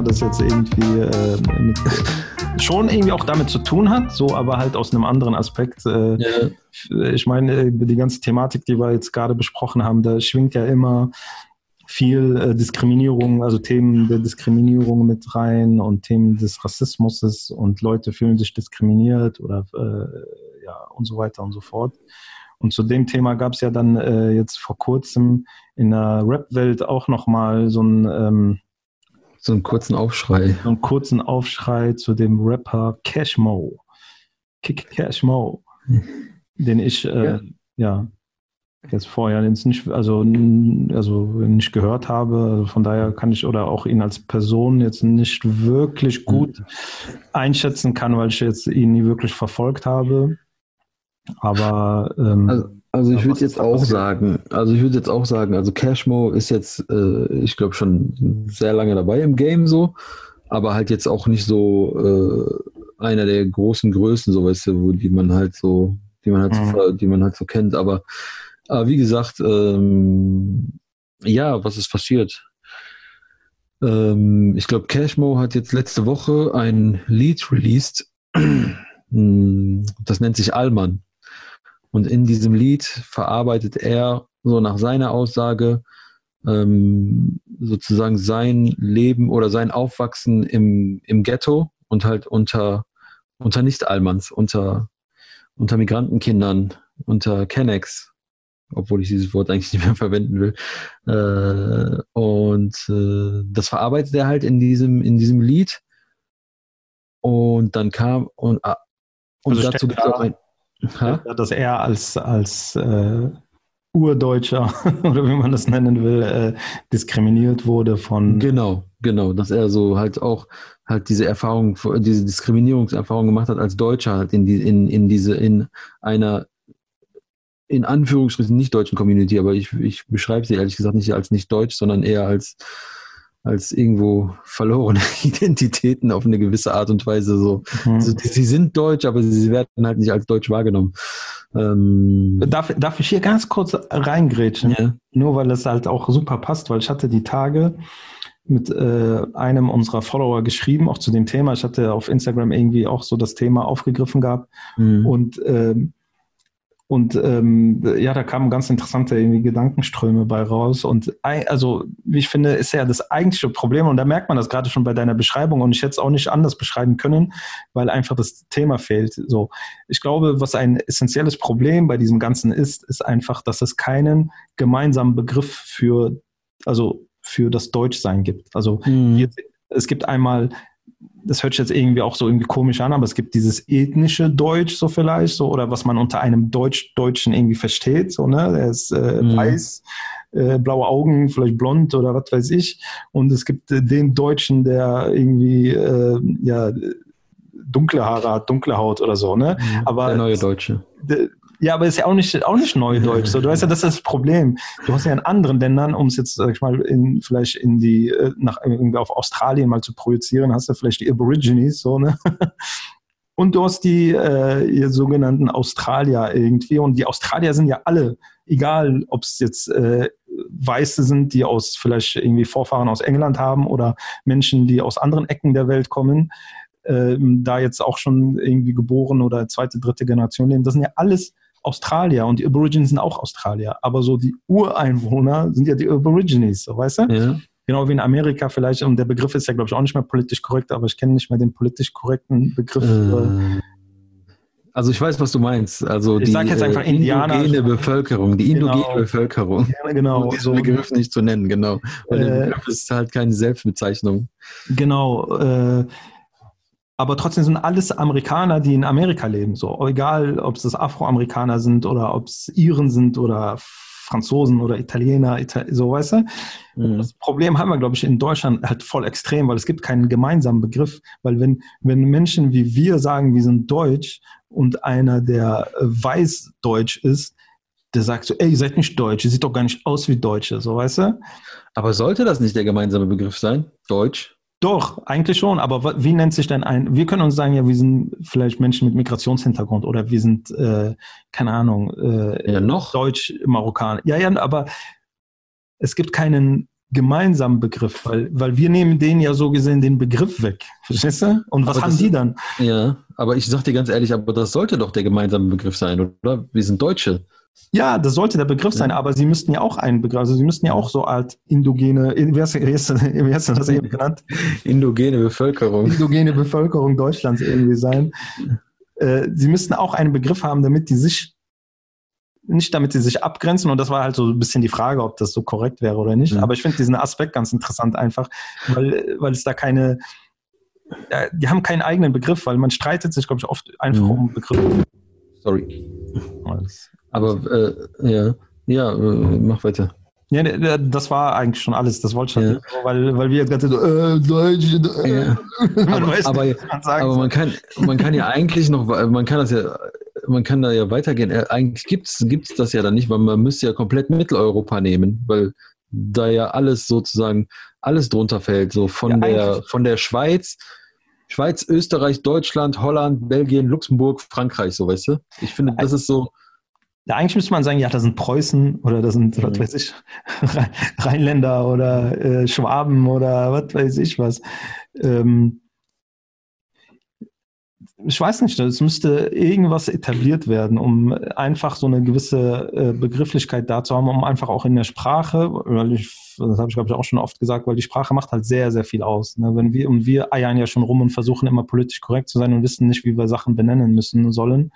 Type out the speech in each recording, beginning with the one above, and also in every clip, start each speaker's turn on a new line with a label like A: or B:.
A: Thema, das jetzt irgendwie äh, schon irgendwie auch damit zu tun hat, so aber halt aus einem anderen Aspekt. Äh, ja. Ich meine, die ganze Thematik, die wir jetzt gerade besprochen haben, da schwingt ja immer viel äh, Diskriminierung, also Themen der Diskriminierung mit rein und Themen des Rassismus und Leute fühlen sich diskriminiert oder äh, ja und so weiter und so fort. Und zu dem Thema gab es ja dann äh, jetzt vor kurzem in der Rap-Welt auch nochmal so ein ähm,
B: so einen kurzen Aufschrei.
A: So einen kurzen Aufschrei zu dem Rapper Cashmo. Kick Cashmo. den ich äh, ja. ja. jetzt vorher jetzt nicht, also, also nicht gehört habe. Also von daher kann ich oder auch ihn als Person jetzt nicht wirklich gut einschätzen kann, weil ich jetzt ihn nie wirklich verfolgt habe. Aber ähm,
B: also, also ich würde jetzt auch sagen, also ich würde jetzt auch sagen, also Cashmo ist jetzt, äh, ich glaube schon sehr lange dabei im Game so, aber halt jetzt auch nicht so äh, einer der großen Größen, so weißt du, wo die man halt so, die man halt, mhm. so, die man halt so kennt. Aber, aber wie gesagt, ähm, ja, was ist passiert? Ähm, ich glaube, Cashmo hat jetzt letzte Woche ein Lied released. Hm, das nennt sich Allmann. Und in diesem Lied verarbeitet er so nach seiner Aussage ähm, sozusagen sein Leben oder sein Aufwachsen im, im Ghetto und halt unter, unter Nicht-Almans, unter, unter Migrantenkindern, unter Kennex, obwohl ich dieses Wort eigentlich nicht mehr verwenden will. Äh, und äh, das verarbeitet er halt in diesem, in diesem Lied. Und dann kam und, ah,
A: und also dazu gibt es auch ein Ha? Dass er als, als äh, Urdeutscher oder wie man das nennen will, äh, diskriminiert wurde von.
B: Genau, genau, dass er so halt auch halt diese Erfahrung, diese Diskriminierungserfahrung gemacht hat als Deutscher halt in die, in, in diese, in einer in Anführungsstrichen nicht deutschen Community, aber ich, ich beschreibe sie ehrlich gesagt nicht als nicht deutsch, sondern eher als als irgendwo verlorene Identitäten auf eine gewisse Art und Weise. So. Mhm. Also, sie sind deutsch, aber sie werden halt nicht als deutsch wahrgenommen.
A: Ähm darf, darf ich hier ganz kurz reingrätschen? Ja. Nur weil es halt auch super passt, weil ich hatte die Tage mit äh, einem unserer Follower geschrieben, auch zu dem Thema. Ich hatte auf Instagram irgendwie auch so das Thema aufgegriffen gehabt. Mhm. Und ähm, und ähm, ja, da kamen ganz interessante irgendwie Gedankenströme bei raus. Und also, wie ich finde, ist ja das eigentliche Problem, und da merkt man das gerade schon bei deiner Beschreibung, und ich hätte es auch nicht anders beschreiben können, weil einfach das Thema fehlt. So, ich glaube, was ein essentielles Problem bei diesem Ganzen ist, ist einfach, dass es keinen gemeinsamen Begriff für, also für das Deutschsein gibt. Also mhm. es gibt einmal das hört sich jetzt irgendwie auch so irgendwie komisch an, aber es gibt dieses ethnische Deutsch so vielleicht, so, oder was man unter einem Deutsch-Deutschen irgendwie versteht, so, ne, der ist äh, mhm. weiß, äh, blaue Augen, vielleicht blond oder was weiß ich. Und es gibt äh, den Deutschen, der irgendwie, äh, ja, dunkle Haare hat, dunkle Haut oder so, ne?
B: Mhm. Aber der neue Deutsche.
A: Ja, aber ist ja auch nicht, auch nicht Neudeutsch. So, du weißt ja, das ist das Problem. Du hast ja in anderen Ländern, um es jetzt, sag ich mal, in, vielleicht in die, äh, nach irgendwie auf Australien mal zu projizieren, hast du vielleicht die Aborigines, so, ne? Und du hast die äh, sogenannten Australier irgendwie. Und die Australier sind ja alle, egal ob es jetzt äh, Weiße sind, die aus vielleicht irgendwie Vorfahren aus England haben oder Menschen, die aus anderen Ecken der Welt kommen, äh, da jetzt auch schon irgendwie geboren oder zweite, dritte Generation leben. Das sind ja alles Australier und die Aborigines sind auch Australier, aber so die Ureinwohner sind ja die Aborigines, so, weißt du? Ja. Genau wie in Amerika vielleicht, und der Begriff ist ja, glaube ich, auch nicht mehr politisch korrekt, aber ich kenne nicht mehr den politisch korrekten Begriff. Äh,
B: also ich weiß, was du meinst. Also
A: ich sage jetzt einfach äh, Indianer.
B: indogene Bevölkerung, die indogene genau. Bevölkerung.
A: Ja, genau.
B: Um diesen Begriff nicht zu nennen, genau. Weil äh, der Begriff ist halt keine Selbstbezeichnung.
A: Genau. Äh, aber trotzdem sind alles Amerikaner, die in Amerika leben. So, egal, ob es Afroamerikaner sind oder ob es Iren sind oder Franzosen oder Italiener, Ital so weißt du. Mhm. Das Problem haben wir, glaube ich, in Deutschland halt voll extrem, weil es gibt keinen gemeinsamen Begriff. Weil wenn, wenn Menschen wie wir sagen, wir sind Deutsch und einer, der äh, weiß Deutsch ist, der sagt so, ey, ihr seid nicht Deutsch, ihr sieht doch gar nicht aus wie Deutsche, so weißt du?
B: Aber sollte das nicht der gemeinsame Begriff sein? Deutsch?
A: Doch, eigentlich schon. Aber wie nennt sich denn ein? Wir können uns sagen, ja, wir sind vielleicht Menschen mit Migrationshintergrund oder wir sind, äh, keine Ahnung, äh,
B: ja, noch
A: Deutsch-Marokkaner. Ja, ja, aber es gibt keinen gemeinsamen Begriff, weil, weil wir nehmen denen ja so gesehen den Begriff weg. Verstehst du? Und was aber haben das, die dann?
B: Ja, aber ich sag dir ganz ehrlich, aber das sollte doch der gemeinsame Begriff sein, oder? Wir sind Deutsche.
A: Ja, das sollte der Begriff sein, aber sie müssten ja auch einen Begriff, also sie müssten ja auch so als indogene, wie hast, wie hast, du das eben genannt?
B: Indogene Bevölkerung.
A: Indogene Bevölkerung Deutschlands irgendwie sein. Äh, sie müssten auch einen Begriff haben, damit die sich nicht damit sie sich abgrenzen und das war halt so ein bisschen die Frage, ob das so korrekt wäre oder nicht. Mhm. Aber ich finde diesen Aspekt ganz interessant einfach, weil, weil es da keine, die haben keinen eigenen Begriff, weil man streitet sich, glaube ich, oft einfach mhm. um Begriffe.
B: Sorry. Aber äh, ja, ja, äh, mach weiter.
A: Ja, das war eigentlich schon alles. Das wollte ich ja. weil, weil wir jetzt gerade so, äh, Deutsch,
B: äh, ja. man aber, weiß aber, nicht, man aber man kann, man kann ja eigentlich noch, man kann das ja, man kann da ja weitergehen. Äh, eigentlich gibt es das ja dann nicht, weil man müsste ja komplett Mitteleuropa nehmen, weil da ja alles sozusagen, alles drunter fällt. So von ja, der, von der Schweiz, Schweiz, Österreich, Deutschland, Holland, Belgien, Luxemburg, Frankreich, so weißt du? Ich finde, das ist so,
A: ja, eigentlich müsste man sagen, ja, das sind Preußen oder das sind, mhm. was weiß ich, Rheinländer oder äh, Schwaben oder was weiß ich was. Ähm, ich weiß nicht, es müsste irgendwas etabliert werden, um einfach so eine gewisse äh, Begrifflichkeit da zu haben, um einfach auch in der Sprache, weil ich, das habe ich glaube ich auch schon oft gesagt, weil die Sprache macht halt sehr, sehr viel aus. Ne? Wenn wir, und wir eiern ja schon rum und versuchen immer politisch korrekt zu sein und wissen nicht, wie wir Sachen benennen müssen sollen.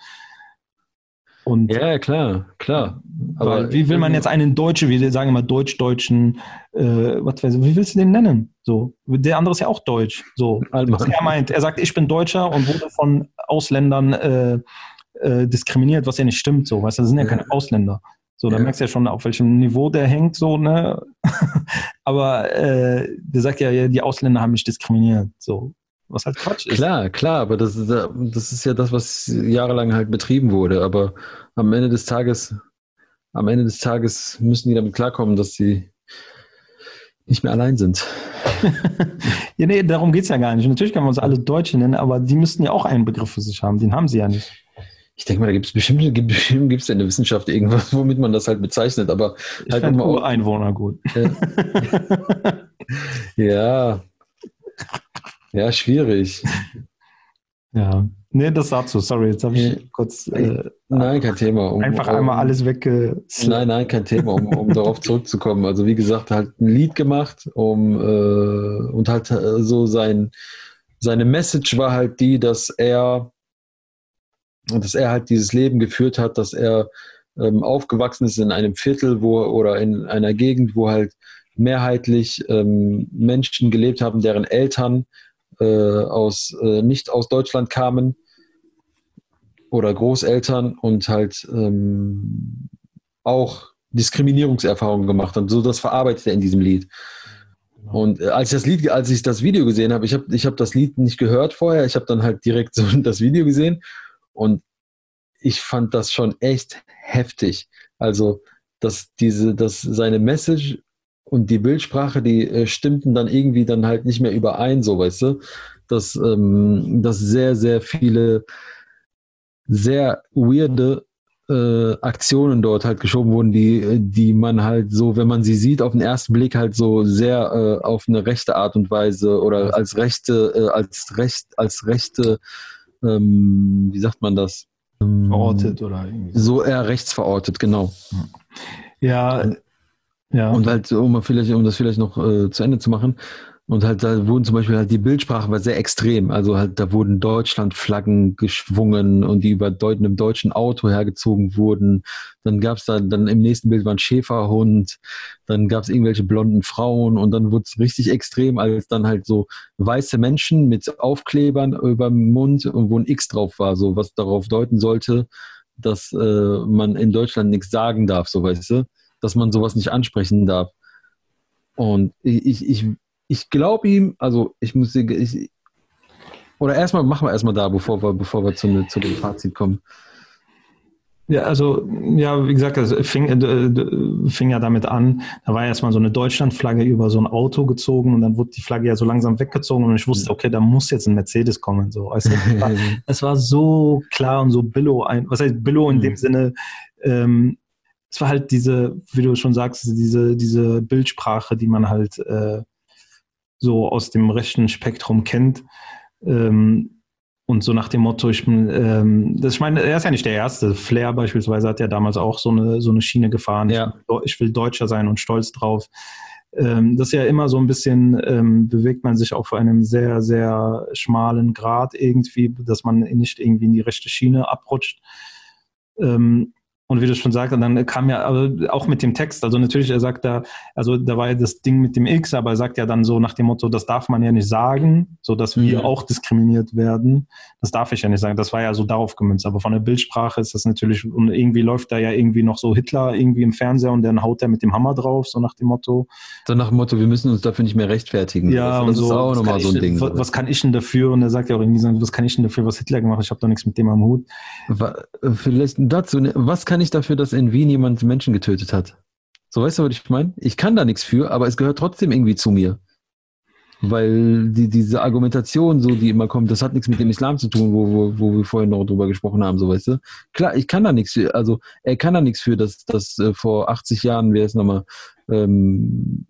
B: Und ja, klar, klar.
A: Aber wie will man jetzt einen Deutschen, wie sagen immer Deutsch-Deutschen, äh, was weiß ich, wie willst du den nennen? So, der andere ist ja auch Deutsch. So, was er meint, er sagt, ich bin Deutscher und wurde von Ausländern äh, äh, diskriminiert, was ja nicht stimmt. So, weißt du, das sind ja, ja. keine Ausländer. So, da ja. merkst du ja schon, auf welchem Niveau der hängt, so, ne? Aber äh, der sagt ja, ja, die Ausländer haben mich diskriminiert. So, was halt Quatsch
B: ist. Klar, klar, aber das, das ist ja das, was jahrelang halt betrieben wurde. Aber am Ende des Tages, am Ende des Tages müssen die damit klarkommen, dass sie nicht mehr allein sind.
A: ja, nee, darum geht es ja gar nicht. Natürlich kann man uns alle Deutsche nennen, aber die müssten ja auch einen Begriff für sich haben. Den haben sie ja nicht.
B: Ich denke mal, da gibt es bestimmt, bestimmt gibt's in der Wissenschaft irgendwas, womit man das halt bezeichnet, aber
A: ich halt immer Ureinwohner gut.
B: ja. Ja, schwierig.
A: Ja, nee, das dazu. Sorry, jetzt habe ich kurz. Äh,
B: nein, kein Thema.
A: Um, einfach um, einmal alles weg.
B: Nein, nein, kein Thema, um, um darauf zurückzukommen. Also, wie gesagt, halt ein Lied gemacht, um äh, und halt äh, so sein, seine Message war halt die, dass er, dass er halt dieses Leben geführt hat, dass er ähm, aufgewachsen ist in einem Viertel, wo oder in einer Gegend, wo halt mehrheitlich ähm, Menschen gelebt haben, deren Eltern aus, äh, nicht aus Deutschland kamen oder Großeltern und halt ähm, auch Diskriminierungserfahrungen gemacht haben. So das verarbeitet er in diesem Lied. Genau. Und äh, als ich das Lied, als ich das Video gesehen habe, ich habe ich hab das Lied nicht gehört vorher, ich habe dann halt direkt so das Video gesehen und ich fand das schon echt heftig. Also, dass diese, dass seine Message und die Bildsprache, die äh, stimmten dann irgendwie dann halt nicht mehr überein, so weißt du, dass, ähm, dass sehr, sehr viele sehr weirde äh, Aktionen dort halt geschoben wurden, die, die man halt so, wenn man sie sieht, auf den ersten Blick halt so sehr äh, auf eine rechte Art und Weise oder als rechte, äh, als recht, als rechte, ähm, wie sagt man das?
A: Verortet oder irgendwie.
B: So eher rechts verortet, genau.
A: Ja,
B: ja. Und halt, um, vielleicht, um das vielleicht noch äh, zu Ende zu machen, und halt da wurden zum Beispiel halt die Bildsprache war sehr extrem. Also halt da wurden Deutschlandflaggen geschwungen und die über Deut einem deutschen Auto hergezogen wurden. Dann gab es da, dann im nächsten Bild war ein Schäferhund, dann gab es irgendwelche blonden Frauen und dann wurde es richtig extrem, als dann halt so weiße Menschen mit Aufklebern über dem Mund und wo ein X drauf war, so was darauf deuten sollte, dass äh, man in Deutschland nichts sagen darf, so weißt du dass man sowas nicht ansprechen darf. Und ich, ich, ich glaube ihm, also ich muss, ich, oder erstmal machen wir erstmal da, bevor wir, bevor wir zu, zu dem Fazit kommen.
A: Ja, also, ja, wie gesagt, es fing, äh, fing ja damit an, da war erstmal so eine Deutschlandflagge über so ein Auto gezogen und dann wurde die Flagge ja so langsam weggezogen und ich wusste, okay, da muss jetzt ein Mercedes kommen. So. Also, es, war, war so klar und so billow, ein, was heißt billow in dem mhm. Sinne, ähm, es war halt diese, wie du schon sagst, diese, diese Bildsprache, die man halt äh, so aus dem rechten Spektrum kennt. Ähm, und so nach dem Motto, ich bin, ähm, das, ich meine, er ist ja nicht der Erste. Flair beispielsweise hat ja damals auch so eine, so eine Schiene gefahren.
B: Ja.
A: Ich, ich will Deutscher sein und stolz drauf. Ähm, das ist ja immer so ein bisschen, ähm, bewegt man sich auf einem sehr, sehr schmalen Grad irgendwie, dass man nicht irgendwie in die rechte Schiene abrutscht. Ähm, und wie du schon sagst, dann kam ja also auch mit dem Text, also natürlich, er sagt da, also da war ja das Ding mit dem X, aber er sagt ja dann so nach dem Motto, das darf man ja nicht sagen, so dass wir mhm. auch diskriminiert werden. Das darf ich ja nicht sagen. Das war ja so darauf gemünzt. Aber von der Bildsprache ist das natürlich, und irgendwie läuft da ja irgendwie noch so Hitler irgendwie im Fernseher und dann haut er mit dem Hammer drauf, so nach dem Motto.
B: So nach dem Motto, wir müssen uns dafür nicht mehr rechtfertigen.
A: Ja, das, und so, ist auch nochmal so ein Ding. Was, was, kann ich denn dafür? Und er sagt ja auch irgendwie, was kann ich denn dafür, was Hitler gemacht hat? Ich habe doch nichts mit dem am Hut.
B: Vielleicht dazu, ne, was kann ich dafür, dass in Wien jemand Menschen getötet hat. So weißt du, was ich meine? Ich kann da nichts für, aber es gehört trotzdem irgendwie zu mir. Weil die, diese Argumentation, so die immer kommt, das hat nichts mit dem Islam zu tun, wo, wo, wo wir vorhin noch drüber gesprochen haben, so weißt du. Klar, ich kann da nichts für, also er kann da nichts für, dass, dass äh, vor 80 Jahren, wer ist nochmal, ähm,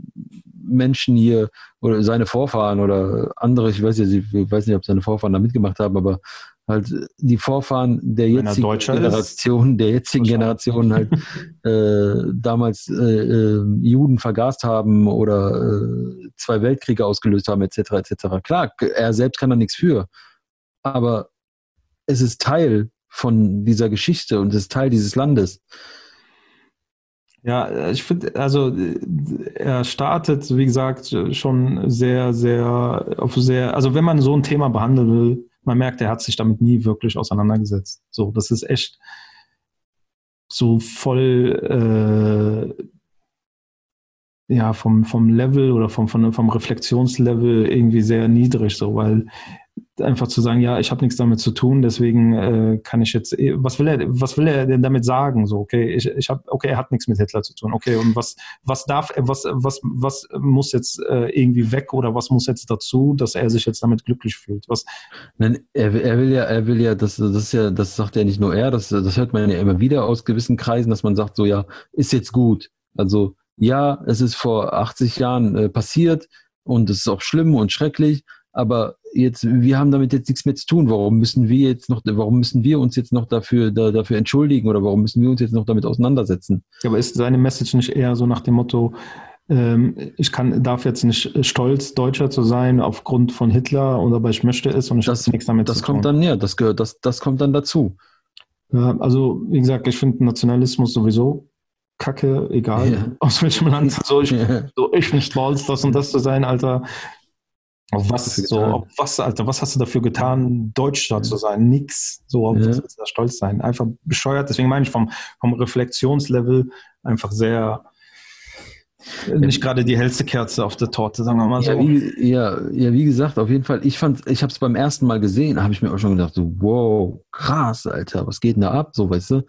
B: Menschen hier oder seine Vorfahren oder andere, ich weiß, ja, ich weiß nicht, ob seine Vorfahren da mitgemacht haben, aber halt die Vorfahren der jetzigen Generation, der jetzigen Generation halt äh, damals äh, äh, Juden vergast haben oder äh, zwei Weltkriege ausgelöst haben, etc. etc. Klar, er selbst kann da nichts für, aber es ist Teil von dieser Geschichte und es ist Teil dieses Landes.
A: Ja, ich finde, also er startet, wie gesagt, schon sehr, sehr auf sehr, also wenn man so ein Thema behandeln will, man merkt, er hat sich damit nie wirklich auseinandergesetzt. So, das ist echt so voll äh, ja vom, vom Level oder vom, vom, vom Reflexionslevel irgendwie sehr niedrig, so, weil einfach zu sagen, ja, ich habe nichts damit zu tun, deswegen äh, kann ich jetzt, eh, was will er, was will er denn damit sagen? So, okay, ich, ich habe, okay, er hat nichts mit Hitler zu tun, okay, und was, was darf, was, was, was muss jetzt äh, irgendwie weg oder was muss jetzt dazu, dass er sich jetzt damit glücklich fühlt? Was?
B: Nein, er, er will ja, er will ja, das, das ist ja, das sagt ja nicht nur er, das, das hört man ja immer wieder aus gewissen Kreisen, dass man sagt, so ja, ist jetzt gut. Also ja, es ist vor 80 Jahren äh, passiert und es ist auch schlimm und schrecklich, aber jetzt, wir haben damit jetzt nichts mehr zu tun. Warum müssen wir jetzt noch, warum müssen wir uns jetzt noch dafür, da, dafür entschuldigen oder warum müssen wir uns jetzt noch damit auseinandersetzen?
A: Aber ist seine Message nicht eher so nach dem Motto, ähm, ich kann, darf jetzt nicht stolz, Deutscher zu sein aufgrund von Hitler, und aber ich möchte es und ich
B: habe nichts damit das zu tun. Das kommt dann, ja, das gehört, das, das kommt dann dazu.
A: Ja, also, wie gesagt, ich finde Nationalismus sowieso Kacke, egal ja. aus welchem Land. So ich, ja. so, ich bin stolz, das und das zu sein, Alter. Auf was, so, auf was, Alter, was hast du dafür getan, Deutscher ja. zu sein? Nix. So, auf ja. was willst du da stolz sein? Einfach bescheuert. Deswegen meine ich vom, vom Reflexionslevel einfach sehr, ja. nicht gerade die hellste Kerze auf der Torte, sagen wir mal so.
B: Ja, wie, ja, ja, wie gesagt, auf jeden Fall, ich fand, ich habe es beim ersten Mal gesehen, habe ich mir auch schon gedacht, so, wow, krass, Alter, was geht denn da ab? So, weißt du?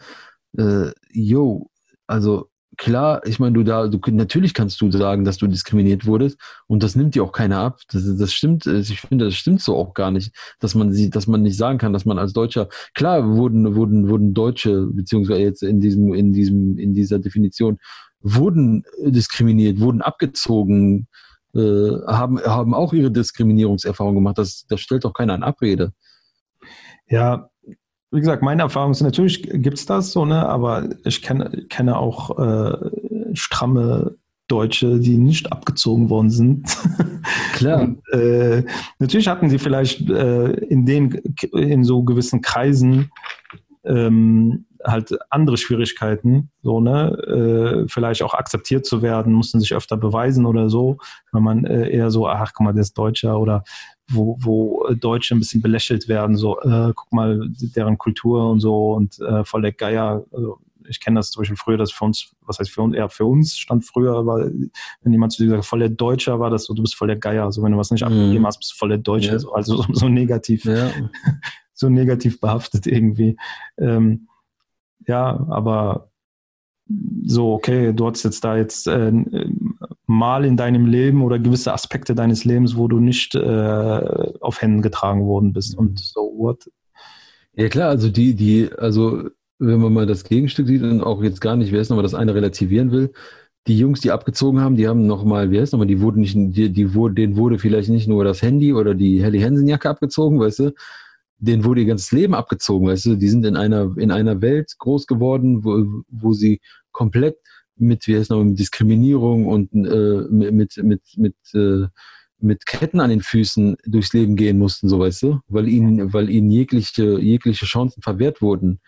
B: Äh, yo, also klar, ich meine, du da, du natürlich kannst du sagen, dass du diskriminiert wurdest und das nimmt dir auch keiner ab. Das, das stimmt, also ich finde, das stimmt so auch gar nicht, dass man sie, dass man nicht sagen kann, dass man als Deutscher, klar wurden, wurden, wurden Deutsche, beziehungsweise jetzt in diesem, in diesem, in dieser Definition, wurden diskriminiert, wurden abgezogen, äh, haben, haben auch ihre Diskriminierungserfahrung gemacht. Das, das stellt doch keiner in Abrede.
A: Ja, wie gesagt, meine Erfahrung ist natürlich, gibt es das so, ne? aber ich kenne, kenne auch äh, stramme Deutsche, die nicht abgezogen worden sind.
B: Klar. Und,
A: äh, natürlich hatten sie vielleicht äh, in den in so gewissen Kreisen ähm, halt andere Schwierigkeiten, so ne, äh, vielleicht auch akzeptiert zu werden, mussten sich öfter beweisen oder so, wenn man äh, eher so, ach guck mal, der ist Deutscher oder wo, wo Deutsche ein bisschen belächelt werden, so, äh, guck mal, deren Kultur und so und äh, voll der Geier. Also ich kenne das zum Beispiel früher, dass für uns, was heißt für uns, eher für uns stand früher, weil wenn jemand zu dir sagt, voll der Deutscher war das so, du bist voll der Geier. Also wenn du was nicht mhm. abgegeben hast, bist du voll der Deutsche. Ja. So, also so, so negativ, ja. so negativ behaftet irgendwie. Ähm, ja, aber so, okay, du hast jetzt da jetzt äh, mal in deinem Leben oder gewisse Aspekte deines Lebens, wo du nicht äh, auf Händen getragen worden bist und so what.
B: Ja klar, also die, die, also wenn man mal das Gegenstück sieht und auch jetzt gar nicht, wer ist nochmal das eine relativieren will, die Jungs, die abgezogen haben, die haben nochmal, wer ist nochmal, die wurden nicht, die, die wurde, denen wurde vielleicht nicht nur das Handy oder die Helly Hansen Jacke abgezogen, weißt du, denen wurde ihr ganzes Leben abgezogen, weißt du, die sind in einer, in einer Welt groß geworden, wo, wo sie komplett mit, wie heißt noch, mit Diskriminierung und äh, mit, mit, mit, äh, mit Ketten an den Füßen durchs Leben gehen mussten, so weißt du, weil ihnen, weil ihnen jegliche, jegliche Chancen verwehrt wurden.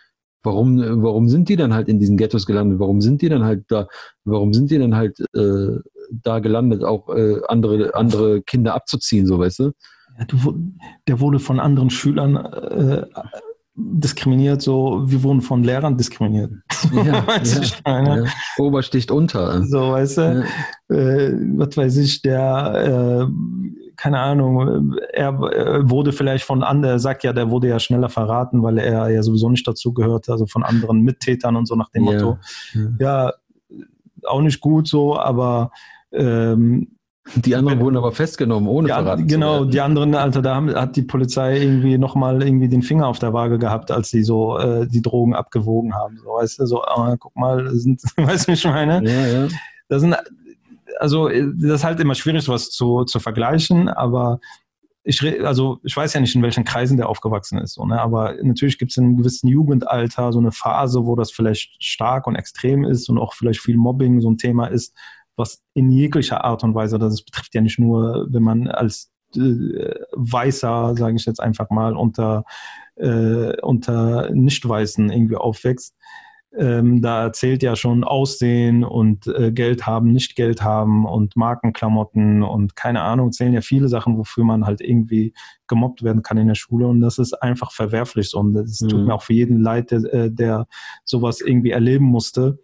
B: Warum, warum sind die dann halt in diesen Ghettos gelandet? Warum sind die dann halt da? Warum sind die dann halt äh, da gelandet, auch äh, andere, andere Kinder abzuziehen, so weißt du?
A: Ja, du, der wurde von anderen Schülern äh, diskriminiert, so wir wurden von Lehrern diskriminiert.
B: Ja, weißt ja, ja. Obersticht unter.
A: So, weißt du, äh, was weiß ich, der, äh, keine Ahnung, er, er wurde vielleicht von anderen, sagt ja, der wurde ja schneller verraten, weil er ja sowieso nicht dazu gehört, also von anderen Mittätern und so nach dem Motto. Ja, auch nicht gut so, aber ähm,
B: die anderen wurden aber festgenommen, ohne
A: ja, verraten Genau, die anderen, Alter, da haben, hat die Polizei irgendwie nochmal irgendwie den Finger auf der Waage gehabt, als sie so äh, die Drogen abgewogen haben. So, weißt du, so, ah, guck mal, sind, weißt du, ich meine? Ja, ja. Das sind, also, das ist halt immer schwierig, sowas zu, zu vergleichen, aber ich, also ich weiß ja nicht, in welchen Kreisen der aufgewachsen ist, so, ne? aber natürlich gibt es in einem gewissen Jugendalter so eine Phase, wo das vielleicht stark und extrem ist und auch vielleicht viel Mobbing so ein Thema ist, was in jeglicher Art und Weise, das betrifft ja nicht nur, wenn man als äh, Weißer, sage ich jetzt einfach mal, unter, äh, unter Nicht-Weißen irgendwie aufwächst. Ähm, da zählt ja schon Aussehen und äh, Geld haben, nicht Geld haben und Markenklamotten und keine Ahnung, zählen ja viele Sachen, wofür man halt irgendwie gemobbt werden kann in der Schule und das ist einfach verwerflich so und es mhm. tut mir auch für jeden leid, der, äh, der sowas irgendwie erleben musste.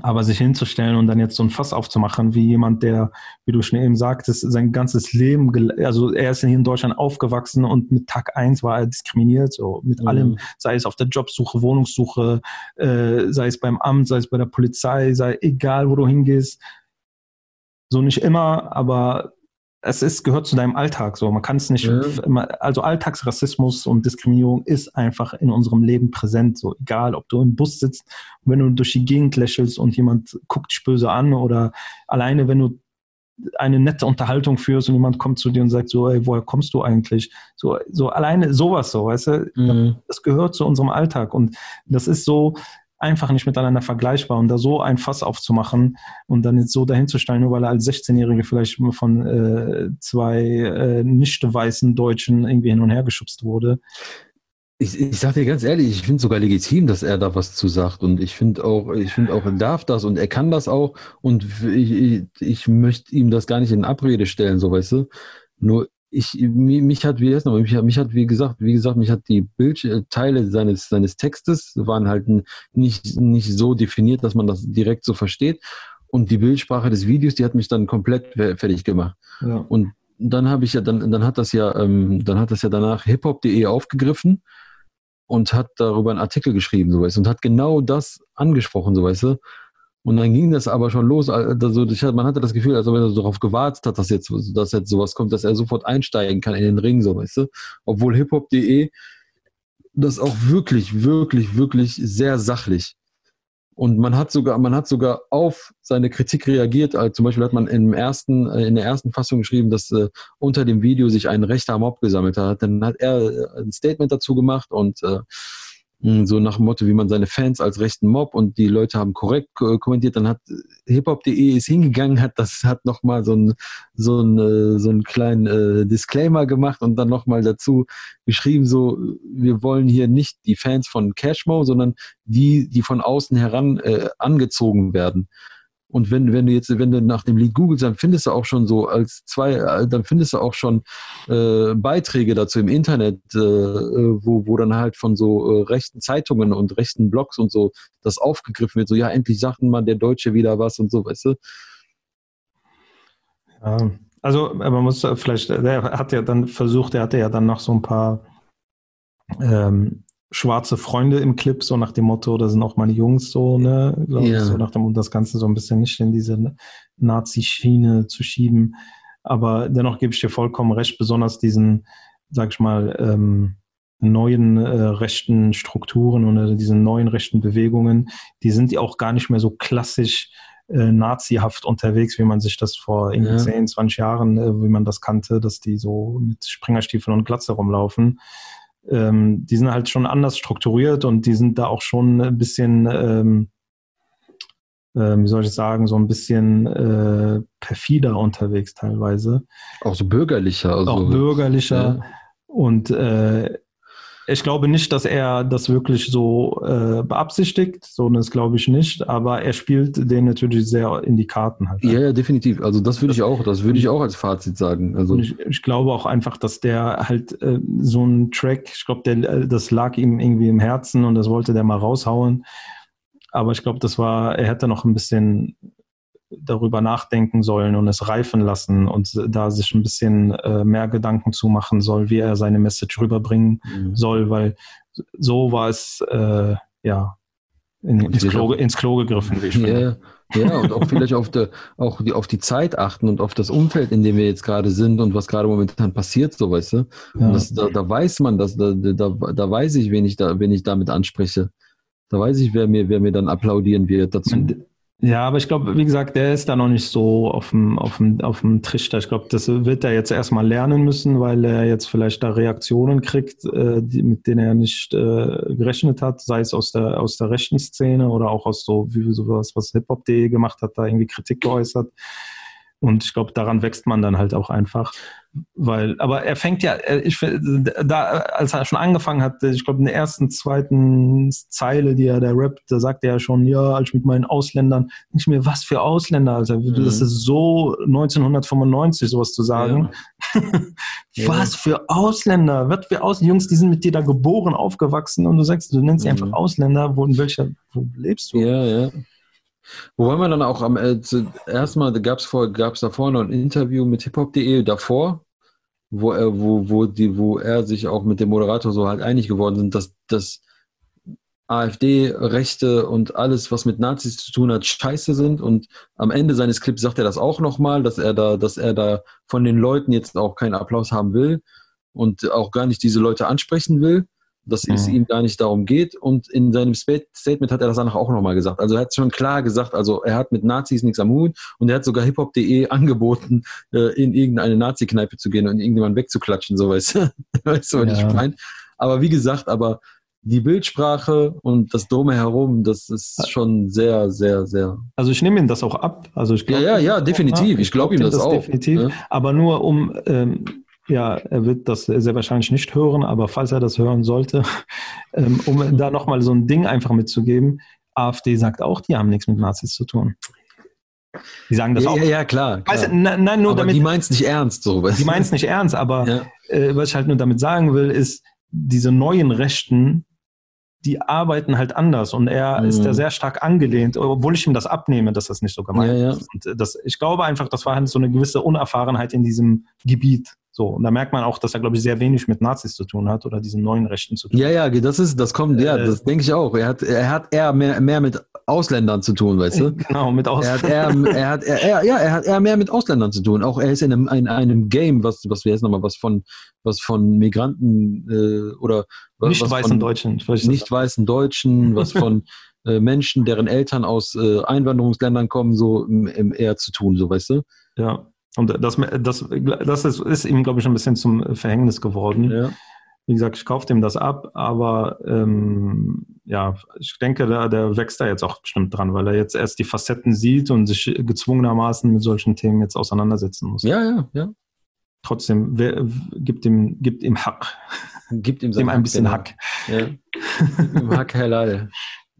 A: Aber sich hinzustellen und dann jetzt so ein Fass aufzumachen, wie jemand, der, wie du schon eben sagtest, sein ganzes Leben, also er ist hier in Deutschland aufgewachsen und mit Tag eins war er diskriminiert, so mit mhm. allem, sei es auf der Jobsuche, Wohnungssuche, äh, sei es beim Amt, sei es bei der Polizei, sei egal, wo du hingehst. So nicht immer, aber es ist, gehört zu deinem Alltag so. Man kann es nicht, ja. also Alltagsrassismus und Diskriminierung ist einfach in unserem Leben präsent. So, egal, ob du im Bus sitzt, wenn du durch die Gegend lächelst und jemand guckt dich böse an oder alleine, wenn du eine nette Unterhaltung führst und jemand kommt zu dir und sagt so, ey, woher kommst du eigentlich? So, so alleine sowas so, weißt du? Mhm. Das gehört zu unserem Alltag und das ist so, einfach nicht miteinander vergleichbar. Und da so ein Fass aufzumachen und dann jetzt so dahin zu stellen, nur weil er als 16-Jährige vielleicht von äh, zwei äh, nicht weißen Deutschen irgendwie hin und her geschubst wurde.
B: Ich, ich sage dir ganz ehrlich, ich finde sogar legitim, dass er da was zu sagt. Und ich finde auch, ich finde auch, er darf das und er kann das auch. Und ich, ich, ich möchte ihm das gar nicht in Abrede stellen, so weißt du. Nur ich, mich hat, wie heißt noch, mich, mich hat, wie gesagt, wie gesagt, mich hat die Bildteile seines, seines Textes waren halt nicht, nicht so definiert, dass man das direkt so versteht. Und die Bildsprache des Videos, die hat mich dann komplett fertig gemacht. Ja. Und dann habe ich ja, dann, dann hat das ja, ähm, dann hat das ja danach hiphop.de aufgegriffen und hat darüber einen Artikel geschrieben, so weißt und hat genau das angesprochen, so weißt du. Und dann ging das aber schon los. Also man hatte das Gefühl, als ob er darauf gewartet hat, dass jetzt, dass jetzt sowas kommt, dass er sofort einsteigen kann in den Ring, so weißt du. Obwohl hiphop.de das auch wirklich, wirklich, wirklich sehr sachlich. Und man hat sogar, man hat sogar auf seine Kritik reagiert. Also zum Beispiel hat man im ersten, äh, in der ersten Fassung geschrieben, dass äh, unter dem Video sich ein rechter Mob gesammelt hat. Dann hat er äh, ein Statement dazu gemacht und äh, so nach dem Motto, wie man seine Fans als rechten Mob und die Leute haben korrekt kommentiert, dann hat hiphop.de ist hingegangen, hat das hat nochmal so ein so ein äh, so einen kleinen äh, Disclaimer gemacht und dann nochmal dazu geschrieben so wir wollen hier nicht die Fans von Cashmo, sondern die die von außen heran äh, angezogen werden. Und wenn, wenn du jetzt, wenn du nach dem Lied googelst, dann findest du auch schon so als zwei, äh, dann findest du auch schon äh, Beiträge dazu im Internet, äh, wo, wo dann halt von so äh, rechten Zeitungen und rechten Blogs und so das aufgegriffen wird. So, ja, endlich sagten mal der Deutsche wieder was und so, weißt du?
A: Also man muss vielleicht, der hat ja dann versucht, er hatte ja dann noch so ein paar ähm, schwarze Freunde im Clip, so nach dem Motto, da sind auch meine Jungs so, ne? Ja. So nach dem, um das Ganze so ein bisschen nicht in diese Nazi-Schiene zu schieben. Aber dennoch gebe ich dir vollkommen recht, besonders diesen, sag ich mal, ähm, neuen äh, rechten Strukturen und diesen neuen rechten Bewegungen, die sind ja auch gar nicht mehr so klassisch äh, nazihaft unterwegs, wie man sich das vor ja. 10, 20 Jahren, äh, wie man das kannte, dass die so mit Springerstiefeln und Glatze rumlaufen. Ähm, die sind halt schon anders strukturiert und die sind da auch schon ein bisschen, ähm, äh, wie soll ich sagen, so ein bisschen äh, perfider unterwegs teilweise.
B: Auch so bürgerlicher.
A: Also, auch bürgerlicher. Ja. Und äh, ich glaube nicht, dass er das wirklich so äh, beabsichtigt, so das glaube ich nicht, aber er spielt den natürlich sehr in die Karten halt.
B: Ja, ja definitiv. Also das würde ich auch, das würde ich auch als Fazit sagen. Also
A: ich, ich, glaube auch einfach, dass der halt äh, so ein Track, ich glaube, der äh, das lag ihm irgendwie im Herzen und das wollte der mal raushauen. Aber ich glaube, das war, er hätte noch ein bisschen darüber nachdenken sollen und es reifen lassen und da sich ein bisschen äh, mehr Gedanken zu machen soll, wie er seine Message rüberbringen mhm. soll, weil so war es äh, ja in, ins, Klo, ins Klo gegriffen,
B: wie ich finde. Ja, ja, und auch vielleicht auf, der, auch die, auf die Zeit achten und auf das Umfeld, in dem wir jetzt gerade sind und was gerade momentan passiert, so weißt du. Ja. Das, da, da, weiß man, dass, da, da, da weiß ich, wen ich, da, wen ich damit anspreche. Da weiß ich, wer mir, wer mir dann applaudieren wird dazu.
A: Ja, aber ich glaube, wie gesagt, der ist da noch nicht so auf dem, auf dem, auf dem Trichter. Ich glaube, das wird er jetzt erstmal lernen müssen, weil er jetzt vielleicht da Reaktionen kriegt, äh, die, mit denen er nicht äh, gerechnet hat, sei es aus der, aus der rechten Szene oder auch aus so, wie sowas, was HipHop.de gemacht hat, da irgendwie Kritik geäußert. Und ich glaube, daran wächst man dann halt auch einfach. Weil, aber er fängt ja, ich da, als er schon angefangen hat, ich glaube, in der ersten, zweiten Zeile, die er da rappt, da sagt er ja schon, ja, als ich mit meinen Ausländern, nicht mehr, was für Ausländer, also mhm. das ist so 1995, sowas zu sagen. Ja. was für Ausländer, was für Ausländer, Jungs, die sind mit dir da geboren, aufgewachsen und du sagst, du nennst sie mhm. einfach Ausländer, wo in welcher, wo lebst du?
B: Ja, ja. Wobei man dann auch am äh, erstmal gab es vor, gab's davor noch ein Interview mit hiphop.de davor, wo er, wo, wo, die, wo er sich auch mit dem Moderator so halt einig geworden sind, dass, dass AfD, Rechte und alles, was mit Nazis zu tun hat, scheiße sind. Und am Ende seines Clips sagt er das auch nochmal, dass er da, dass er da von den Leuten jetzt auch keinen Applaus haben will und auch gar nicht diese Leute ansprechen will dass es mhm. ihm gar nicht darum geht. Und in seinem Statement hat er das danach auch nochmal gesagt. Also er hat schon klar gesagt, also er hat mit Nazis nichts am Hut und er hat sogar hiphop.de angeboten, äh, in irgendeine Nazi-Kneipe zu gehen und irgendjemanden wegzuklatschen, so weißt du, weißt du, was ja. ich meine. Aber wie gesagt, aber die Bildsprache und das Dome herum, das ist schon sehr, sehr, sehr.
A: Also ich nehme ihm das auch ab. Also ich
B: glaub, ja, ja, ja, definitiv. Ich glaube glaub ihm das, das auch. Definitiv.
A: Ja. Aber nur um ähm, ja, er wird das sehr wahrscheinlich nicht hören, aber falls er das hören sollte, ähm, um da nochmal so ein Ding einfach mitzugeben, AfD sagt auch, die haben nichts mit Nazis zu tun.
B: Die sagen das
A: ja,
B: auch.
A: Ja, ja, klar.
B: klar. Weißt, nein, nein, nur aber damit,
A: die meint es nicht ernst. So,
B: die meint es nicht ernst, aber
A: ja. äh, was ich halt nur damit sagen will, ist, diese neuen Rechten, die arbeiten halt anders und er mhm. ist da sehr stark angelehnt, obwohl ich ihm das abnehme, dass das nicht so gemeint ja, ist. Und das, ich glaube einfach, das war halt so eine gewisse Unerfahrenheit in diesem Gebiet. So, und da merkt man auch, dass er, glaube ich, sehr wenig mit Nazis zu tun hat oder diesen neuen Rechten zu tun.
B: Ja, ja, das ist, das kommt, ja, äh, das denke ich auch. Er hat, er hat eher mehr, mehr mit Ausländern zu tun, weißt du?
A: Genau, mit
B: Ausländern. Er hat eher, er hat, er, ja, er hat eher mehr mit Ausländern zu tun. Auch er ist in einem, in einem Game, was, was wir jetzt nochmal, was von, was von Migranten äh, oder
A: nicht weißen von, Deutschen,
B: nicht weißen Deutschen, was von äh, Menschen, deren Eltern aus äh, Einwanderungsländern kommen, so im, im eher zu tun, so weißt du?
A: Ja. Und das, das, das ist, ist ihm, glaube ich, ein bisschen zum Verhängnis geworden. Ja. Wie gesagt, ich kaufe dem das ab, aber ähm, ja, ich denke, der, der wächst da jetzt auch bestimmt dran, weil er jetzt erst die Facetten sieht und sich gezwungenermaßen mit solchen Themen jetzt auseinandersetzen muss.
B: Ja, ja, ja.
A: Trotzdem, wer, gibt ihm, gibt ihm Hack.
B: Gibt ihm, ihm
A: ein bisschen genau. Hack.
B: Ja. Hack Halal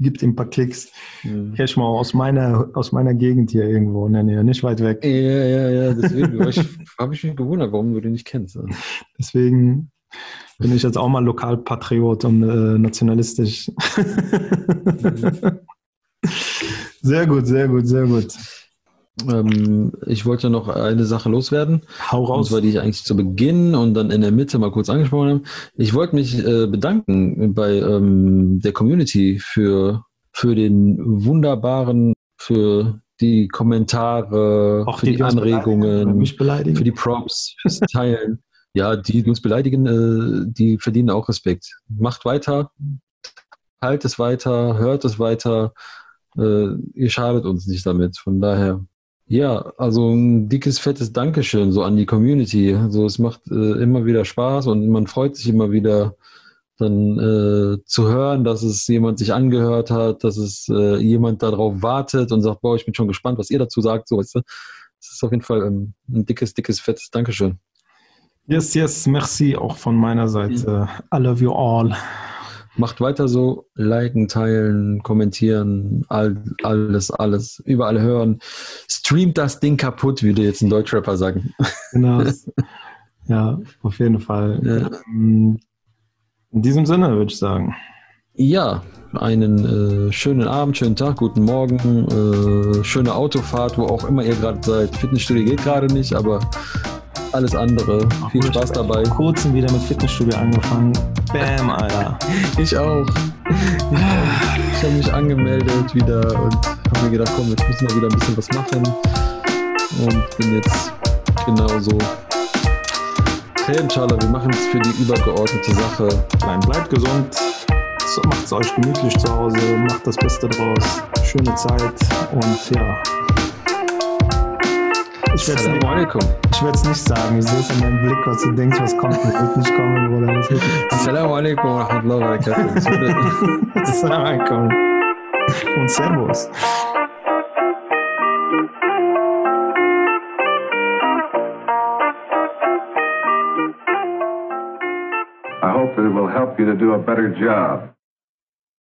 A: gibt ihm ein paar Klicks. Mhm. Cash mal aus meiner, aus meiner Gegend hier irgendwo in der Nähe, nicht weit weg.
B: Ja, ja, ja, deswegen habe ich mich gewundert, warum du den nicht kennst.
A: Deswegen bin ich jetzt auch mal Lokalpatriot und äh, nationalistisch. Mhm. sehr gut, sehr gut, sehr gut.
B: Ähm, ich wollte noch eine Sache loswerden.
A: Hau raus.
B: Und zwar, die ich eigentlich zu Beginn und dann in der Mitte mal kurz angesprochen habe. Ich wollte mich äh, bedanken bei ähm, der Community für, für den wunderbaren, für die Kommentare, Auch für die, die Anregungen, für die Props, fürs Teilen. ja, die, die uns beleidigen, äh, die verdienen auch Respekt. Macht weiter, halt es weiter, hört es weiter. Äh, ihr schadet uns nicht damit. Von daher, ja, also ein dickes, fettes Dankeschön so an die Community. Also es macht äh, immer wieder Spaß und man freut sich immer wieder dann äh, zu hören, dass es jemand sich angehört hat, dass es äh, jemand darauf wartet und sagt, boah, ich bin schon gespannt, was ihr dazu sagt. So, weißt du? Das ist auf jeden Fall ähm, ein dickes, dickes, fettes Dankeschön.
A: Yes, yes, merci auch von meiner Seite. I love you all.
B: Macht weiter so, liken, teilen, kommentieren, all, alles, alles, überall hören. Streamt das Ding kaputt, würde jetzt ein Deutschrapper sagen.
A: Genau. Ja, auf jeden Fall. Ja. Ähm, in diesem Sinne würde ich sagen.
B: Ja, einen äh, schönen Abend, schönen Tag, guten Morgen, äh, schöne Autofahrt, wo auch immer ihr gerade seid. Fitnessstudio geht gerade nicht, aber alles andere. Ach, Viel Spaß ich dabei.
A: Vor kurzem wieder mit Fitnessstudio angefangen. Bam, Alter.
B: ich auch. Ich, ich habe mich angemeldet wieder und habe mir gedacht, komm, jetzt müssen wir wieder ein bisschen was machen. Und bin jetzt genauso. Hey, inshallah, wir machen es für die übergeordnete Sache.
A: Nein, bleibt gesund. Macht es euch gemütlich zu Hause. Macht das Beste draus. Schöne Zeit und ja. Ich werde es nicht, sagen. Ich sehe es in meinem Blick, was du denkst, was kommt und wird nicht kommen. Oder was
B: Assalamu alaikum wa rahmatullahi wa barakatuh.
A: Assalamu alaikum. Und Servus. I hope that it will help you to do a better job.